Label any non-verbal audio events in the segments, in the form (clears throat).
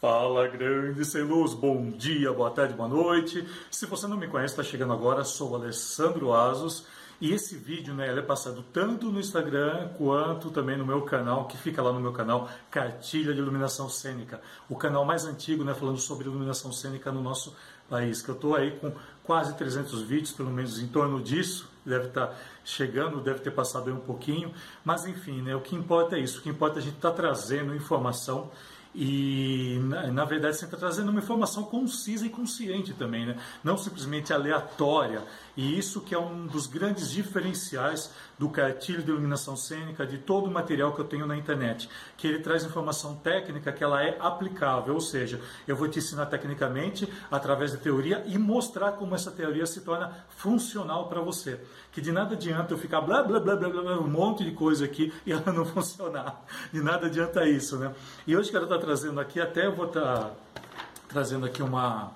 Fala grande sem luz, bom dia, boa tarde, boa noite. Se você não me conhece, está chegando agora, sou Alessandro Asos. E esse vídeo né, é passado tanto no Instagram quanto também no meu canal, que fica lá no meu canal, Cartilha de Iluminação Cênica, o canal mais antigo né, falando sobre iluminação cênica no nosso país, que eu estou aí com quase 300 vídeos, pelo menos em torno disso, deve estar tá chegando, deve ter passado aí um pouquinho, mas enfim, né, o que importa é isso, o que importa é a gente estar tá trazendo informação e, na, verdade, você está trazendo uma informação concisa e consciente também, né? não simplesmente aleatória. E isso que é um dos grandes diferenciais do cartilho de iluminação cênica, de todo o material que eu tenho na internet, que ele traz informação técnica que ela é aplicável, ou seja, eu vou te ensinar tecnicamente através da teoria e mostrar como essa teoria se torna funcional para você. Que de nada adianta eu ficar blá blá blá blá blá um monte de coisa aqui (laughs) e ela não funcionar. De nada adianta isso, né? E hoje quero estar trazendo aqui, até eu vou estar trazendo aqui uma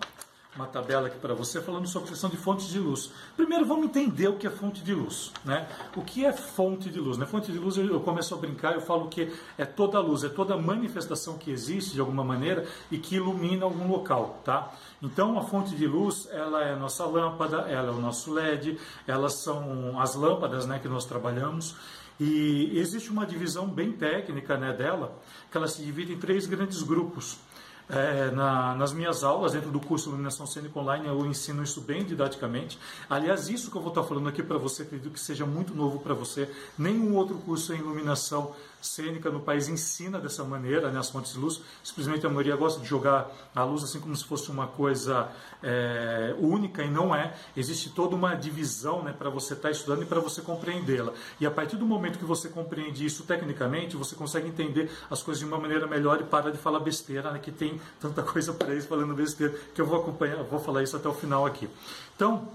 uma tabela aqui para você falando sobre a questão de fontes de luz. Primeiro vamos entender o que é fonte de luz. Né? O que é fonte de luz? Né? Fonte de luz eu começo a brincar, eu falo que é toda luz, é toda manifestação que existe de alguma maneira e que ilumina algum local. Tá? Então a fonte de luz ela é a nossa lâmpada, ela é o nosso LED, elas são as lâmpadas né, que nós trabalhamos. E existe uma divisão bem técnica né, dela, que ela se divide em três grandes grupos. É, na, nas minhas aulas, dentro do curso Iluminação Cênica Online, eu ensino isso bem didaticamente. Aliás, isso que eu vou estar falando aqui para você, acredito que seja muito novo para você. Nenhum outro curso em iluminação cênica no país ensina dessa maneira, né, as fontes de luz. Simplesmente a maioria gosta de jogar a luz assim como se fosse uma coisa é, única e não é. Existe toda uma divisão né, para você estar tá estudando e para você compreendê-la. E a partir do momento que você compreende isso tecnicamente, você consegue entender as coisas de uma maneira melhor e para de falar besteira, né, que tem tanta (laughs) coisa para eles falando besteira, que eu vou acompanhar, vou falar isso até o final aqui. Então,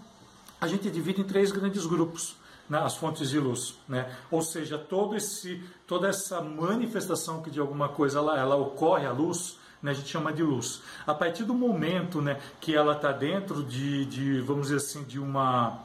a gente divide em três grandes grupos né, as fontes de luz, né? Ou seja, todo esse, toda essa manifestação que de alguma coisa ela, ela ocorre à luz, né, a gente chama de luz. A partir do momento, né, que ela está dentro de, de, vamos dizer assim, de uma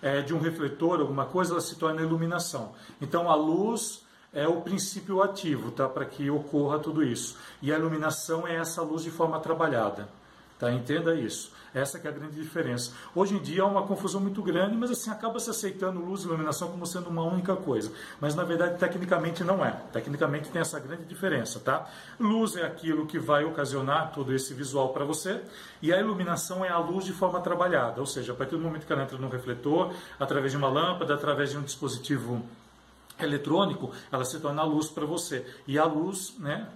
é, de um refletor, alguma coisa, ela se torna iluminação. Então a luz é o princípio ativo, tá, para que ocorra tudo isso. E a iluminação é essa luz de forma trabalhada. Tá? Entenda isso. Essa é a grande diferença. Hoje em dia há uma confusão muito grande, mas assim acaba se aceitando luz e iluminação como sendo uma única coisa. Mas na verdade, tecnicamente não é. Tecnicamente tem essa grande diferença, tá? Luz é aquilo que vai ocasionar todo esse visual para você, e a iluminação é a luz de forma trabalhada, ou seja, a partir do momento que ela entra no refletor, através de uma lâmpada, através de um dispositivo eletrônico, ela se torna luz para você. E a luz, né,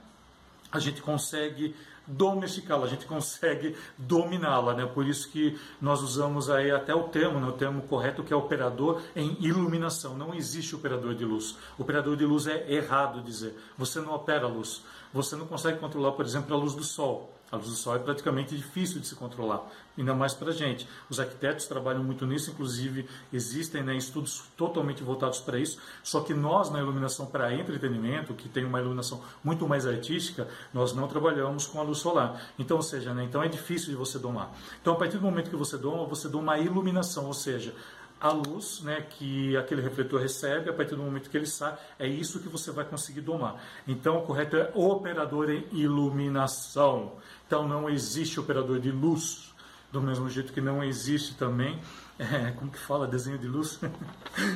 a gente consegue domesticá-la, a gente consegue dominá-la, né? Por isso que nós usamos aí até o termo, né? o termo correto que é operador em iluminação. Não existe operador de luz. Operador de luz é errado dizer. Você não opera a luz. Você não consegue controlar, por exemplo, a luz do sol. A luz do sol é praticamente difícil de se controlar, ainda mais para a gente. Os arquitetos trabalham muito nisso, inclusive existem né, estudos totalmente voltados para isso. Só que nós, na iluminação para entretenimento, que tem uma iluminação muito mais artística, nós não trabalhamos com a luz solar. Então, ou seja, né, então é difícil de você domar. Então, a partir do momento que você doma, você doma a iluminação, ou seja, a luz né, que aquele refletor recebe, a partir do momento que ele sai, é isso que você vai conseguir domar. Então, o correto é operador em iluminação. Então, não existe operador de luz, do mesmo jeito que não existe também, é, como que fala, desenho de luz?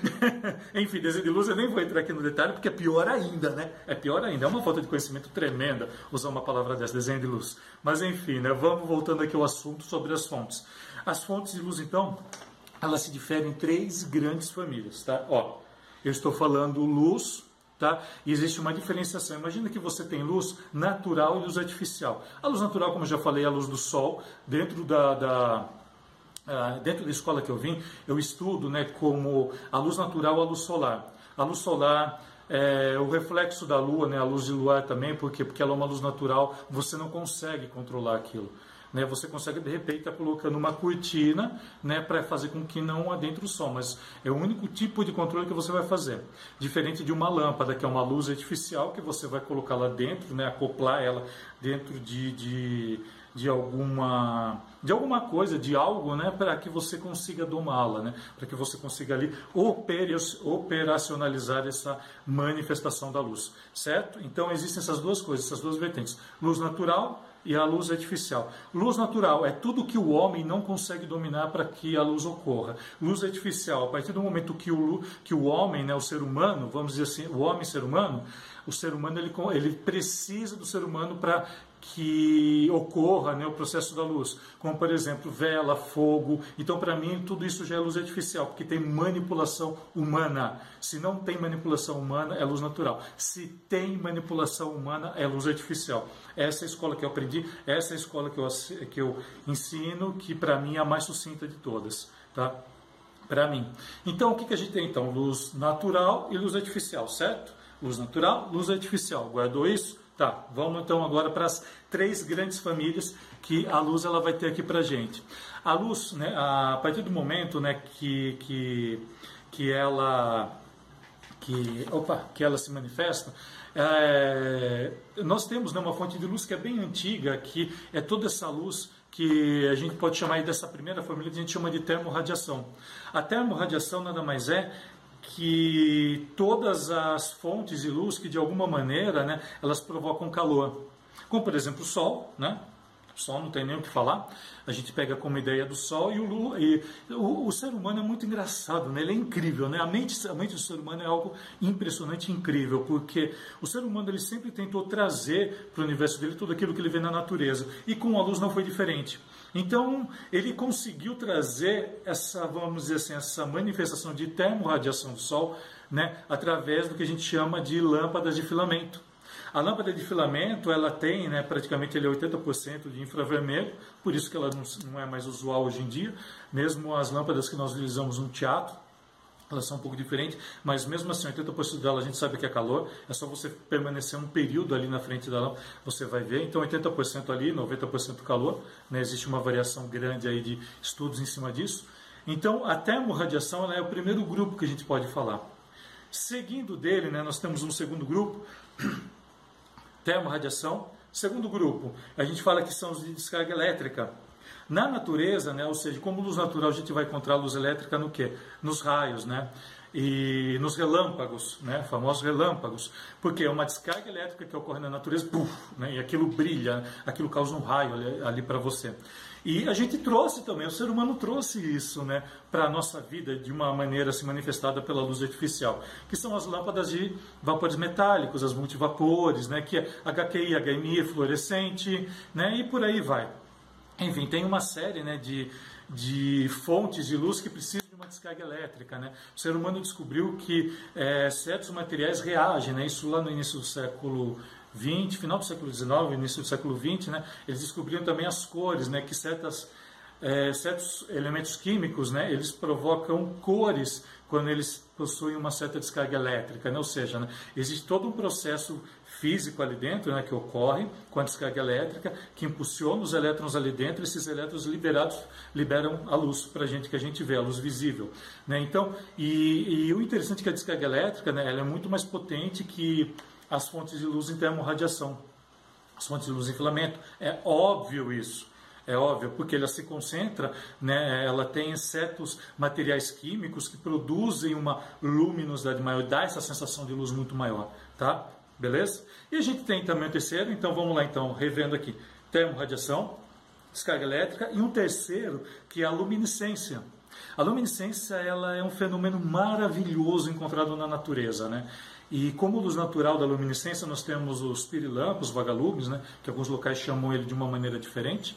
(laughs) Enfim, desenho de luz eu nem vou entrar aqui no detalhe, porque é pior ainda, né? É pior ainda, é uma falta de conhecimento tremenda usar uma palavra dessa, desenho de luz. Mas enfim, né, vamos voltando aqui ao assunto sobre as fontes. As fontes de luz, então, ela se difere em três grandes famílias, tá? Ó, eu estou falando luz, tá? E existe uma diferenciação. Imagina que você tem luz natural e luz artificial. A luz natural, como eu já falei, é a luz do sol. Dentro da, da uh, dentro da escola que eu vim, eu estudo, né, como a luz natural, a luz solar. A luz solar é, o reflexo da lua, né, a luz de luar também, porque porque ela é uma luz natural, você não consegue controlar aquilo. Né? Você consegue de repente estar tá colocando uma cortina né, para fazer com que não adentre o sol, mas é o único tipo de controle que você vai fazer. Diferente de uma lâmpada, que é uma luz artificial que você vai colocar lá dentro, né, acoplar ela dentro de, de, de alguma de alguma coisa, de algo, né, para que você consiga domá-la, né, para que você consiga ali operacionalizar essa manifestação da luz, certo? Então existem essas duas coisas, essas duas vertentes: luz natural e a luz artificial. Luz natural é tudo que o homem não consegue dominar para que a luz ocorra. Luz artificial, a partir do momento que o, que o homem, né, o ser humano, vamos dizer assim, o homem ser humano, o ser humano ele, ele precisa do ser humano para que ocorra né, o processo da luz, como por exemplo vela, fogo. Então, para mim, tudo isso já é luz artificial, porque tem manipulação humana. Se não tem manipulação humana, é luz natural. Se tem manipulação humana, é luz artificial. Essa é a escola que eu aprendi, essa é a escola que eu, que eu ensino, que para mim é a mais sucinta de todas. Tá? Para mim. Então, o que, que a gente tem então? Luz natural e luz artificial, certo? Luz natural, luz artificial. Guardou isso? Tá, vamos então agora para as três grandes famílias que a luz ela vai ter aqui para gente. A luz, né, a partir do momento né, que, que, que ela que, opa, que ela se manifesta, é, nós temos né, uma fonte de luz que é bem antiga, que é toda essa luz que a gente pode chamar dessa primeira família, a gente chama de termorradiação. A termorradiação nada mais é que todas as fontes de luz que de alguma maneira né, elas provocam calor, como por exemplo o Sol, né? O Sol não tem nem o que falar. A gente pega como ideia do Sol e o, e o, o ser humano é muito engraçado, né? ele é incrível. Né? A, mente, a mente do ser humano é algo impressionante incrível, porque o ser humano ele sempre tentou trazer para o universo dele tudo aquilo que ele vê na natureza. E com a luz não foi diferente. Então, ele conseguiu trazer essa, vamos dizer assim, essa manifestação de termorradiação do Sol né, através do que a gente chama de lâmpadas de filamento. A lâmpada de filamento, ela tem né, praticamente ele é 80% de infravermelho, por isso que ela não, não é mais usual hoje em dia. Mesmo as lâmpadas que nós utilizamos no teatro, elas são um pouco diferentes, mas mesmo assim, 80% dela a gente sabe que é calor, é só você permanecer um período ali na frente lâmpada, você vai ver. Então, 80% ali, 90% calor, né? existe uma variação grande aí de estudos em cima disso. Então, a termorradiação é o primeiro grupo que a gente pode falar. Seguindo dele, né, nós temos um segundo grupo, (clears throat) termorradiação. Segundo grupo, a gente fala que são os de descarga elétrica. Na natureza, né, ou seja, como luz natural a gente vai encontrar luz elétrica no quê? Nos raios, né? E nos relâmpagos, né, famosos relâmpagos, porque é uma descarga elétrica que ocorre na natureza, puff, né, e aquilo brilha, aquilo causa um raio ali, ali para você. E a gente trouxe também, o ser humano trouxe isso né, para a nossa vida de uma maneira se assim, manifestada pela luz artificial, que são as lâmpadas de vapores metálicos, as multivapores, né, que é HQI, HMI, fluorescente, né, e por aí vai. Enfim, tem uma série né, de, de fontes de luz que precisam de uma descarga elétrica. Né? O ser humano descobriu que é, certos materiais reagem, né? isso lá no início do século 20, final do século 19, início do século 20, né, eles descobriram também as cores, né, que certas, é, certos elementos químicos, né, eles provocam cores quando eles possuem uma certa descarga elétrica, né, ou seja, né, existe todo um processo físico ali dentro, né, que ocorre com a descarga elétrica, que impulsiona os elétrons ali dentro, esses elétrons liberados liberam a luz para a gente que a gente vê, a luz visível. Né? Então, e, e, o interessante é que a descarga elétrica, né, ela é muito mais potente que as fontes de luz em termorradiação, as fontes de luz em filamento. É óbvio isso. É óbvio, porque ela se concentra, né, ela tem certos materiais químicos que produzem uma luminosidade maior, dá essa sensação de luz muito maior, tá? Beleza? E a gente tem também o terceiro, então vamos lá então, revendo aqui, termorradiação, descarga elétrica, e um terceiro que é a luminescência. A luminescência ela é um fenômeno maravilhoso encontrado na natureza, né? E como luz natural da luminescência, nós temos os pirilampos, vagalumes, né, que alguns locais chamam ele de uma maneira diferente,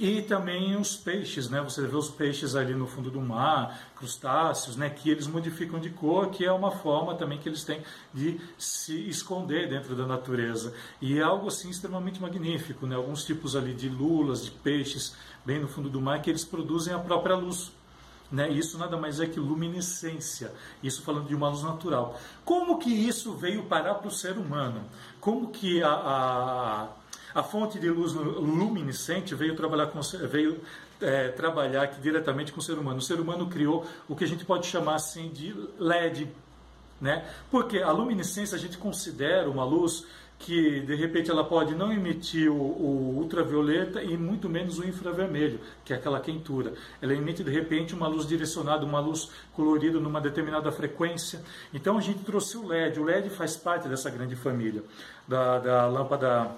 e também os peixes, né? Você vê os peixes ali no fundo do mar, crustáceos, né? Que eles modificam de cor, que é uma forma também que eles têm de se esconder dentro da natureza. E é algo assim extremamente magnífico, né? Alguns tipos ali de lulas, de peixes, bem no fundo do mar, que eles produzem a própria luz. Né? Isso nada mais é que luminescência, isso falando de uma luz natural. Como que isso veio parar para o ser humano? Como que a, a, a, fonte de luz luminescente veio trabalhar, com, veio, é, trabalhar aqui diretamente com o ser humano? O ser humano criou o que a gente pode chamar assim de LED, né? Porque a luminescência a gente considera uma luz que de repente ela pode não emitir o, o, ultravioleta e muito menos o infravermelho, que é aquela quentura. Ela emite de repente uma luz direcionada, uma luz colorida numa determinada frequência. Então a gente trouxe o LED. O LED faz parte dessa grande família da, da lâmpada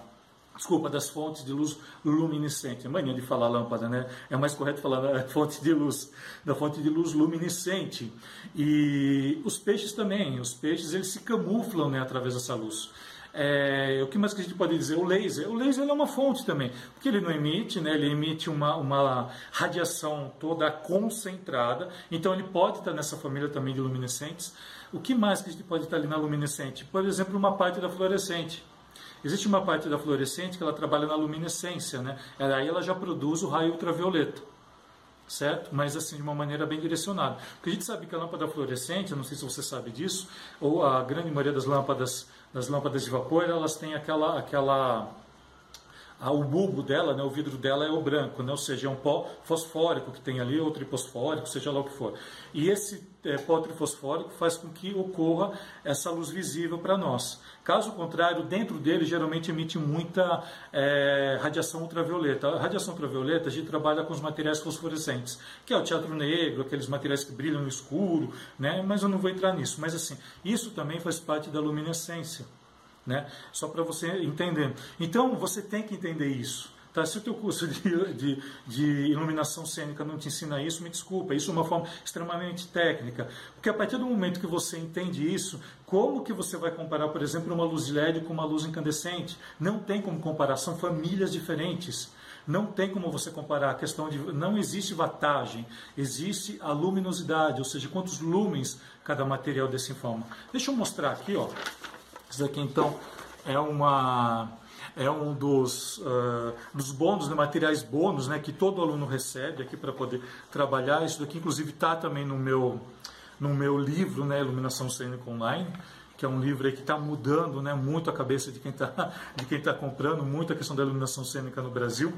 desculpa, das fontes de luz luminescente. É mania de falar lâmpada, né? É mais correto falar (laughs) fonte de luz, da fonte de luz luminescente. E os peixes também, os peixes eles se camuflam né, através dessa luz. É, o que mais que a gente pode dizer? O laser. O laser é uma fonte também, porque ele não emite, né? ele emite uma, uma radiação toda concentrada, então ele pode estar nessa família também de luminescentes. O que mais que a gente pode estar ali na luminescente? Por exemplo, uma parte da fluorescente. Existe uma parte da fluorescente que ela trabalha na luminescência, né? Aí ela já produz o raio ultravioleta, certo? Mas assim, de uma maneira bem direcionada. Porque a gente sabe que a lâmpada fluorescente, não sei se você sabe disso, ou a grande maioria das lâmpadas, das lâmpadas de vapor, elas têm aquela, aquela o bulbo dela, né, o vidro dela é o branco, né, ou seja, é um pó fosfórico que tem ali, ou triposfórico, seja lá o que for. E esse é, pó trifosfórico faz com que ocorra essa luz visível para nós. Caso contrário, dentro dele geralmente emite muita é, radiação ultravioleta. A radiação ultravioleta a gente trabalha com os materiais fosforescentes, que é o teatro negro, aqueles materiais que brilham no escuro, né, mas eu não vou entrar nisso. Mas assim, isso também faz parte da luminescência. Né? Só para você entender. Então, você tem que entender isso. Tá? Se o teu curso de, de, de, iluminação cênica não te ensina isso, me desculpa. Isso é uma forma extremamente técnica. Porque a partir do momento que você entende isso, como que você vai comparar, por exemplo, uma luz LED com uma luz incandescente? Não tem como comparar, são famílias diferentes. Não tem como você comparar a questão de. Não existe watagem, existe a luminosidade, ou seja, quantos lumens cada material desse informa. Deixa eu mostrar aqui, ó. Isso aqui então é uma é um dos, uh, dos bônus, né, materiais bônus né, que todo aluno recebe aqui para poder trabalhar. Isso daqui, inclusive, está também no meu, no meu livro, né, Iluminação Cênica Online, que é um livro que está mudando né, muito a cabeça de quem (laughs) está tá comprando, muito a questão da iluminação cênica no Brasil.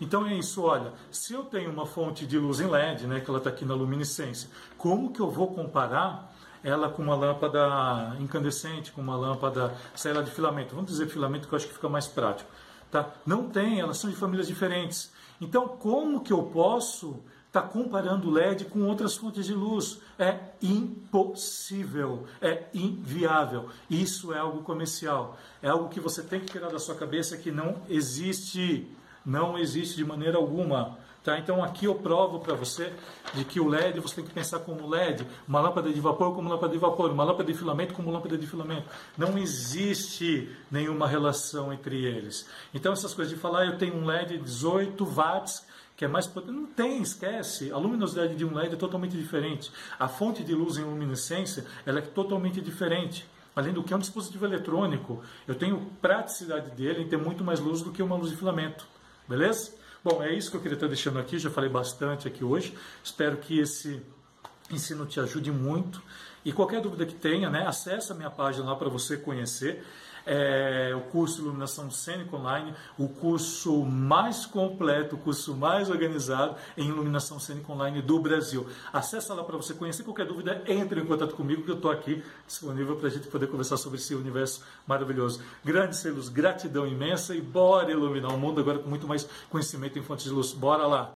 Então é isso, olha, se eu tenho uma fonte de luz em LED, né, que ela está aqui na luminescência, como que eu vou comparar ela com uma lâmpada incandescente, com uma lâmpada, sei lá, de filamento. Vamos dizer filamento que eu acho que fica mais prático. Tá? Não tem, elas são de famílias diferentes. Então, como que eu posso estar tá comparando LED com outras fontes de luz? É impossível, é inviável. Isso é algo comercial. É algo que você tem que tirar da sua cabeça que não existe. Não existe de maneira alguma. Tá? Então aqui eu provo para você de que o LED você tem que pensar como LED, uma lâmpada de vapor como lâmpada de vapor, uma lâmpada de filamento como lâmpada de filamento. Não existe nenhuma relação entre eles. Então essas coisas de falar, eu tenho um LED de 18 watts, que é mais potente, não tem, esquece. A luminosidade de um LED é totalmente diferente. A fonte de luz em luminescência ela é totalmente diferente. Além do que é um dispositivo eletrônico, eu tenho praticidade dele em ter muito mais luz do que uma luz de filamento. Beleza? Bom, é isso que eu queria estar deixando aqui, já falei bastante aqui hoje. Espero que esse ensino te ajude muito. E qualquer dúvida que tenha, né, acesse a minha página lá para você conhecer é, o curso Iluminação Cênica Online, o curso mais completo, o curso mais organizado em Iluminação Cênica Online do Brasil. Acesse lá para você conhecer. Qualquer dúvida, entre em contato comigo que eu estou aqui disponível para a gente poder conversar sobre esse universo maravilhoso. Grandes selos, gratidão imensa e bora iluminar o mundo agora com muito mais conhecimento em fontes de luz. Bora lá!